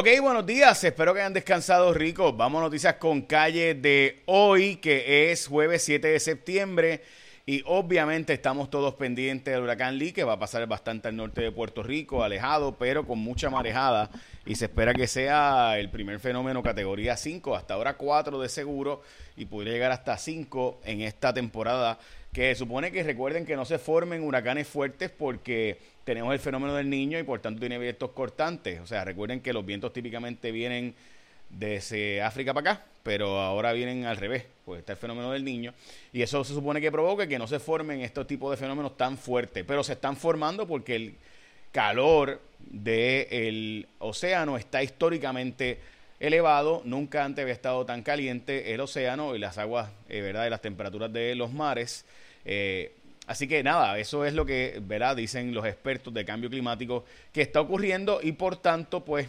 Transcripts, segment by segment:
Ok, buenos días, espero que hayan descansado ricos. Vamos a noticias con calle de hoy, que es jueves 7 de septiembre. Y obviamente estamos todos pendientes del huracán Lee, que va a pasar bastante al norte de Puerto Rico, alejado, pero con mucha marejada. Y se espera que sea el primer fenómeno categoría 5, hasta ahora 4 de seguro, y podría llegar hasta 5 en esta temporada. Que supone que recuerden que no se formen huracanes fuertes porque tenemos el fenómeno del niño y por tanto tiene vientos cortantes. O sea, recuerden que los vientos típicamente vienen desde África para acá, pero ahora vienen al revés, pues está el fenómeno del niño. Y eso se supone que provoque que no se formen estos tipos de fenómenos tan fuertes, pero se están formando porque el calor del océano está históricamente elevado, nunca antes había estado tan caliente el océano y las aguas, eh, ¿verdad? Y las temperaturas de los mares. Eh, Así que nada, eso es lo que ¿verdad? dicen los expertos de cambio climático que está ocurriendo y por tanto, pues,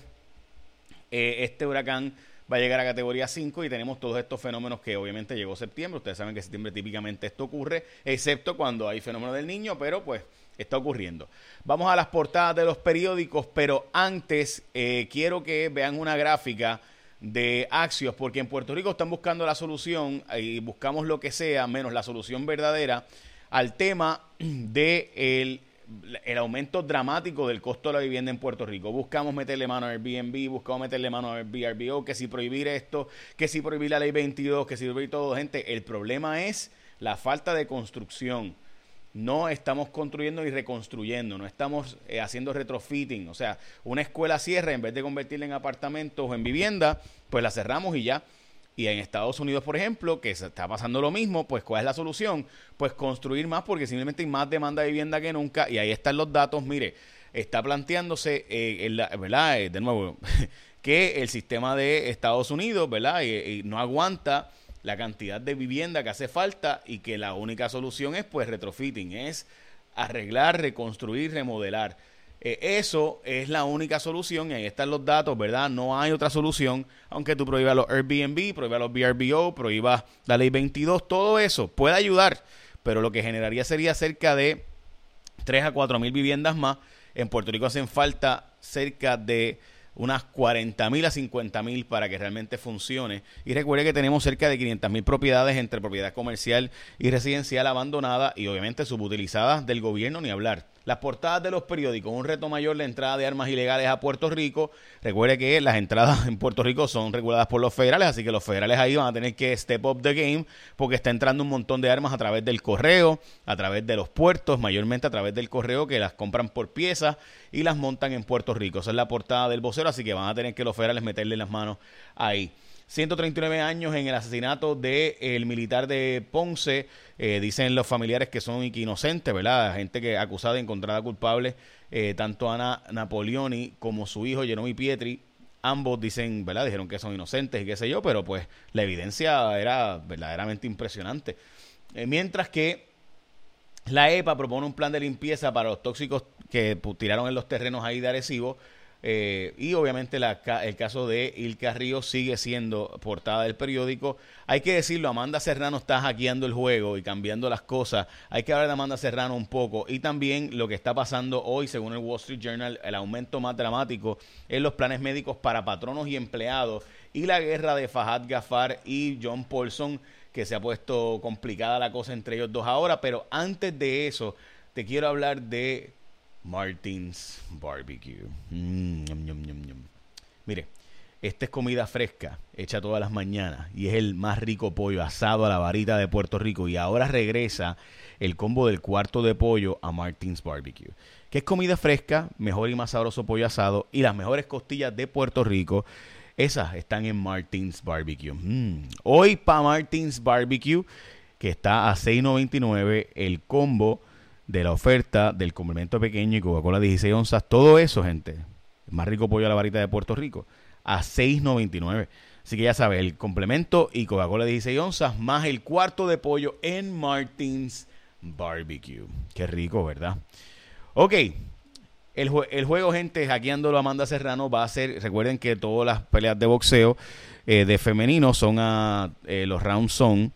eh, este huracán va a llegar a categoría 5 y tenemos todos estos fenómenos que obviamente llegó septiembre. Ustedes saben que septiembre típicamente esto ocurre, excepto cuando hay fenómeno del niño, pero pues está ocurriendo. Vamos a las portadas de los periódicos, pero antes eh, quiero que vean una gráfica de Axios, porque en Puerto Rico están buscando la solución y buscamos lo que sea menos la solución verdadera al tema de el, aumento dramático del costo de la vivienda en Puerto Rico. Buscamos meterle mano a Airbnb, buscamos meterle mano a Airbnb, que si prohibir esto, que si prohibir la ley 22, que si prohibir todo, gente. El problema es la falta de construcción. No estamos construyendo y reconstruyendo, no estamos eh, haciendo retrofitting. O sea, una escuela cierra, en vez de convertirla en apartamentos o en vivienda, pues la cerramos y ya. Y en Estados Unidos, por ejemplo, que se está pasando lo mismo, pues ¿cuál es la solución? Pues construir más porque simplemente hay más demanda de vivienda que nunca y ahí están los datos. Mire, está planteándose, eh, ¿verdad? Eh, de nuevo, que el sistema de Estados Unidos, ¿verdad? Y, no aguanta la cantidad de vivienda que hace falta y que la única solución es pues retrofitting, es arreglar, reconstruir, remodelar. Eh, eso es la única solución y ahí están los datos, ¿verdad? No hay otra solución, aunque tú prohíbas los Airbnb, prohíbas los VRBO, prohíbas la ley 22, todo eso puede ayudar, pero lo que generaría sería cerca de 3 a 4 mil viviendas más. En Puerto Rico hacen falta cerca de unas 40 mil a 50 mil para que realmente funcione. Y recuerde que tenemos cerca de 500 mil propiedades entre propiedad comercial y residencial abandonada y obviamente subutilizadas del gobierno, ni hablar. Las portadas de los periódicos, un reto mayor la entrada de armas ilegales a Puerto Rico. Recuerde que las entradas en Puerto Rico son reguladas por los federales, así que los federales ahí van a tener que step up the game porque está entrando un montón de armas a través del correo, a través de los puertos, mayormente a través del correo que las compran por piezas y las montan en Puerto Rico. Esa es la portada del vocero, así que van a tener que los federales meterle las manos ahí. 139 años en el asesinato del el militar de Ponce. Eh, dicen los familiares que son inocentes, ¿verdad? Gente que acusada y encontrada culpable, eh, tanto Ana Napoleoni como su hijo Jerome Pietri. Ambos dicen, ¿verdad? Dijeron que son inocentes y qué sé yo, pero pues la evidencia era verdaderamente impresionante. Eh, mientras que la EPA propone un plan de limpieza para los tóxicos que tiraron en los terrenos ahí de Arecibo eh, y obviamente el caso de Ilka Río sigue siendo portada del periódico. Hay que decirlo, Amanda Serrano está hackeando el juego y cambiando las cosas. Hay que hablar de Amanda Serrano un poco. Y también lo que está pasando hoy, según el Wall Street Journal, el aumento más dramático en los planes médicos para patronos y empleados. Y la guerra de Fahad Gafar y John Paulson, que se ha puesto complicada la cosa entre ellos dos ahora. Pero antes de eso, te quiero hablar de Martins Barbecue. Mm, Mire, esta es comida fresca, hecha todas las mañanas, y es el más rico pollo asado a la varita de Puerto Rico. Y ahora regresa el combo del cuarto de pollo a Martins Barbecue, que es comida fresca, mejor y más sabroso pollo asado, y las mejores costillas de Puerto Rico. Esas están en Martins Barbecue. Mm. Hoy para Martins Barbecue, que está a 6.99 el combo de la oferta del complemento pequeño y Coca-Cola 16 onzas, todo eso, gente, el más rico pollo a la varita de Puerto Rico, a 6.99. Así que ya sabes, el complemento y Coca-Cola 16 onzas más el cuarto de pollo en Martins Barbecue. Qué rico, ¿verdad? Ok, el, el, juego, gente, hackeándolo Amanda Serrano va a ser, recuerden que todas las peleas de boxeo eh, de femenino son a, eh, los rounds son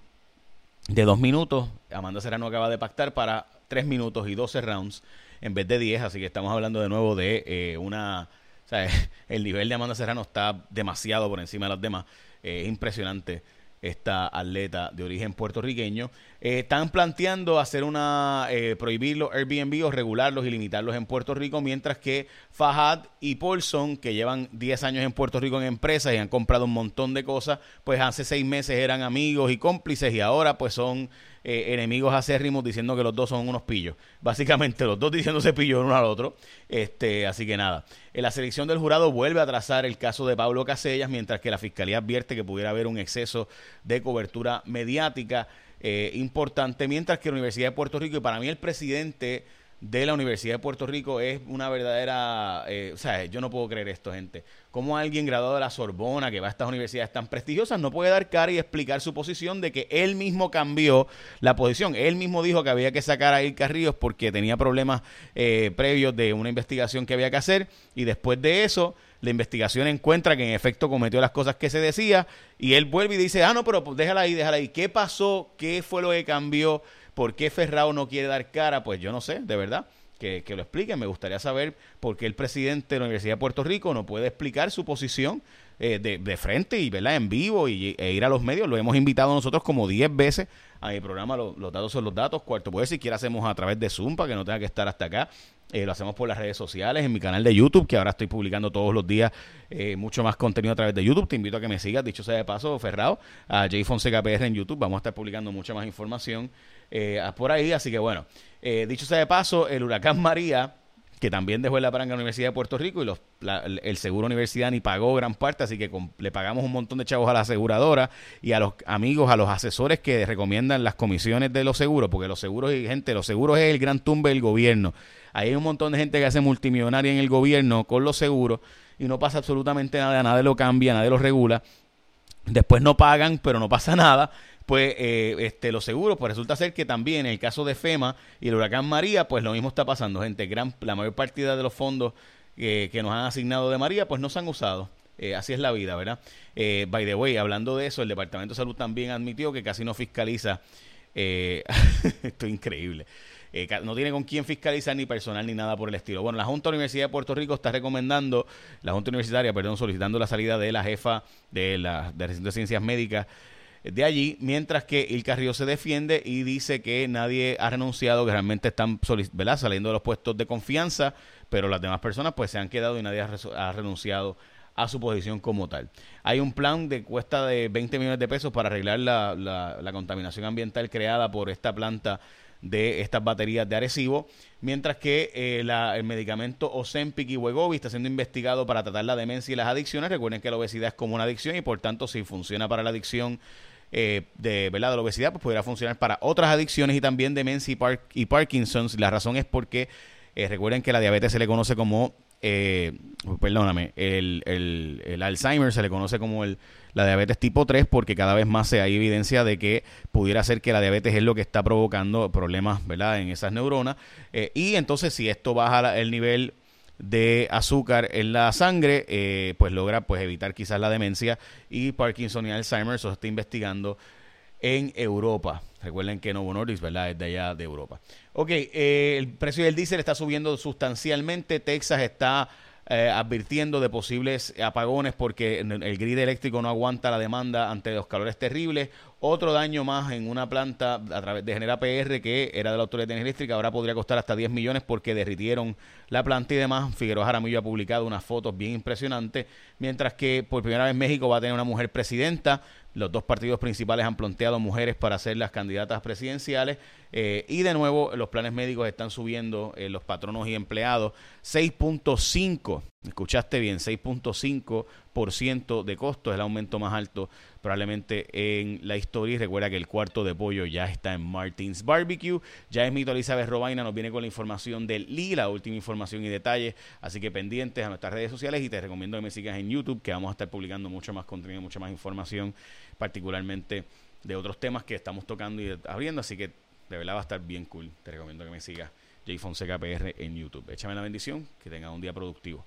de dos minutos. Amanda Serrano acaba de pactar para 3 minutos y 12 rounds en vez de 10, así que estamos hablando de nuevo de eh, una O sea, el nivel de Amanda Serrano está demasiado por encima de los demás. es impresionante esta atleta de origen puertorriqueño. Eh, están planteando hacer una, eh, prohibir los Airbnb o regularlos y limitarlos en Puerto Rico, mientras que Fahad y Paulson, que llevan 10 años en Puerto Rico en empresas y han comprado un montón de cosas, pues hace 6 meses eran amigos y cómplices y ahora pues son eh, enemigos acérrimos diciendo que los dos son unos pillos. Básicamente los dos diciéndose pillos uno al otro. Este, así que nada. la selección del jurado vuelve a trazar el caso de Pablo Casellas, mientras que la fiscalía advierte que pudiera haber un exceso de cobertura mediática eh, importante, mientras que la Universidad de Puerto Rico, y para mí el presidente de la Universidad de Puerto Rico es una verdadera, eh, o sea, yo no puedo creer esto, gente. Como alguien graduado de la Sorbona, que va a estas universidades tan prestigiosas, no puede dar cara y explicar su posición de que él mismo cambió la posición. Él mismo dijo que había que sacar a Ir Carrillos porque tenía problemas eh, previos de una investigación que había que hacer y después de eso la investigación encuentra que en efecto cometió las cosas que se decía y él vuelve y dice, ah, no, pero pues déjala ahí, déjala ahí. ¿Qué pasó? ¿Qué fue lo que cambió? ¿Por qué Ferrao no quiere dar cara? Pues yo no sé, de verdad. Que, lo expliquen. Me gustaría saber por qué el presidente de la Universidad de Puerto Rico no puede explicar su posición eh, de, de, frente y ¿verdad? en vivo y, e ir a los medios. Lo hemos invitado nosotros como 10 veces a mi programa Los, datos son los datos. Cuarto si siquiera hacemos a través de Zoom para que no tenga que estar hasta acá. Eh, lo hacemos por las redes sociales, en mi canal de YouTube, que ahora estoy publicando todos los días eh, mucho más contenido a través de YouTube. Te invito a que me sigas, dicho sea de paso, Ferrado, a J Fonseca PR en YouTube. Vamos a estar publicando mucha más información eh, por ahí. Así que bueno, dicho sea de paso, el huracán María que también dejó en la paranga la Universidad de Puerto Rico y los, el Seguro Universidad ni pagó gran parte, así que le pagamos un montón de chavos a la aseguradora y a los amigos, a los asesores que recomiendan las comisiones de los seguros, porque los seguros, y gente, los seguros es el gran tumbe del gobierno. Hay un montón de gente que hace multimillonaria en el gobierno con los seguros y no pasa absolutamente nada, nadie lo cambia, nadie lo regula. Después no pagan, pero no pasa nada pues eh, este, los seguros, pues resulta ser que también en el caso de FEMA y el huracán María, pues lo mismo está pasando, gente. Gran, la mayor partida de los fondos que nos han asignado de María, pues no se han usado. Eh, así es la vida, ¿verdad? Eh, by the way, hablando de eso, el Departamento de Salud también admitió que casi no fiscaliza. Eh, esto es increíble. Eh, no tiene con quién fiscalizar ni personal ni nada por el estilo. Bueno, la Junta Universidad de Puerto Rico está recomendando, la Junta Universitaria, perdón, solicitando la salida de la jefa de la de de Ciencias Médicas de allí, mientras que el Carrillo se defiende y dice que nadie ha renunciado, que realmente están saliendo de los puestos de confianza, pero las demás personas pues se han quedado y nadie ha, renunciado a su posición como tal. Hay un plan de cuesta de 20 millones de pesos para arreglar la, la, contaminación ambiental creada por esta planta de estas baterías de Arecibo, mientras que eh, el medicamento Ozempic y Wegovy está siendo investigado para tratar la demencia y las adicciones. Recuerden que la obesidad es como una adicción y por tanto si funciona para la adicción eh, de, ¿verdad? de la obesidad, pues pudiera funcionar para otras adicciones y también demencia y, y Parkinson's. La razón es porque eh, recuerden que la diabetes se le conoce como, eh, perdóname, el, el, el, Alzheimer se le conoce como el, la diabetes tipo 3 porque cada vez más se hay evidencia de que pudiera ser que la diabetes es lo que está provocando problemas ¿verdad? en esas neuronas. y entonces si esto baja el nivel de azúcar en la sangre, eh, pues logra pues evitar quizás la demencia y Parkinson y Alzheimer, se está investigando en Europa. Recuerden que Novo Nordisk, ¿verdad? Es de allá de Europa. Ok, eh, el precio del diésel está subiendo sustancialmente. Texas está eh, advirtiendo de posibles apagones porque el grid eléctrico no aguanta la demanda ante los calores terribles. Otro daño más en una planta a través de Genera PR que era de la Autoridad de Energía Eléctrica, ahora podría costar hasta 10 millones porque derritieron la planta y demás. Figueroa Jaramillo ha publicado unas fotos bien impresionantes, mientras que por primera vez México va a tener una mujer presidenta. Los dos partidos principales han planteado mujeres para ser las candidatas presidenciales. Eh, y de nuevo, los planes médicos están subiendo eh, los patronos y empleados 6.5, escuchaste bien, 6.5% de costo, es el aumento más alto probablemente en la historia. Y recuerda que el cuarto de pollo ya está en Martins Barbecue. Ya es mito Elizabeth Robaina, nos viene con la información del Lee, la última información y detalles. Así que pendientes a nuestras redes sociales y te recomiendo que me sigas en YouTube, que vamos a estar publicando mucho más contenido, mucha más información, particularmente de otros temas que estamos tocando y abriendo. Así que de verdad va a estar bien cool. Te recomiendo que me sigas J Fonseca PR en YouTube. Échame la bendición, que tenga un día productivo.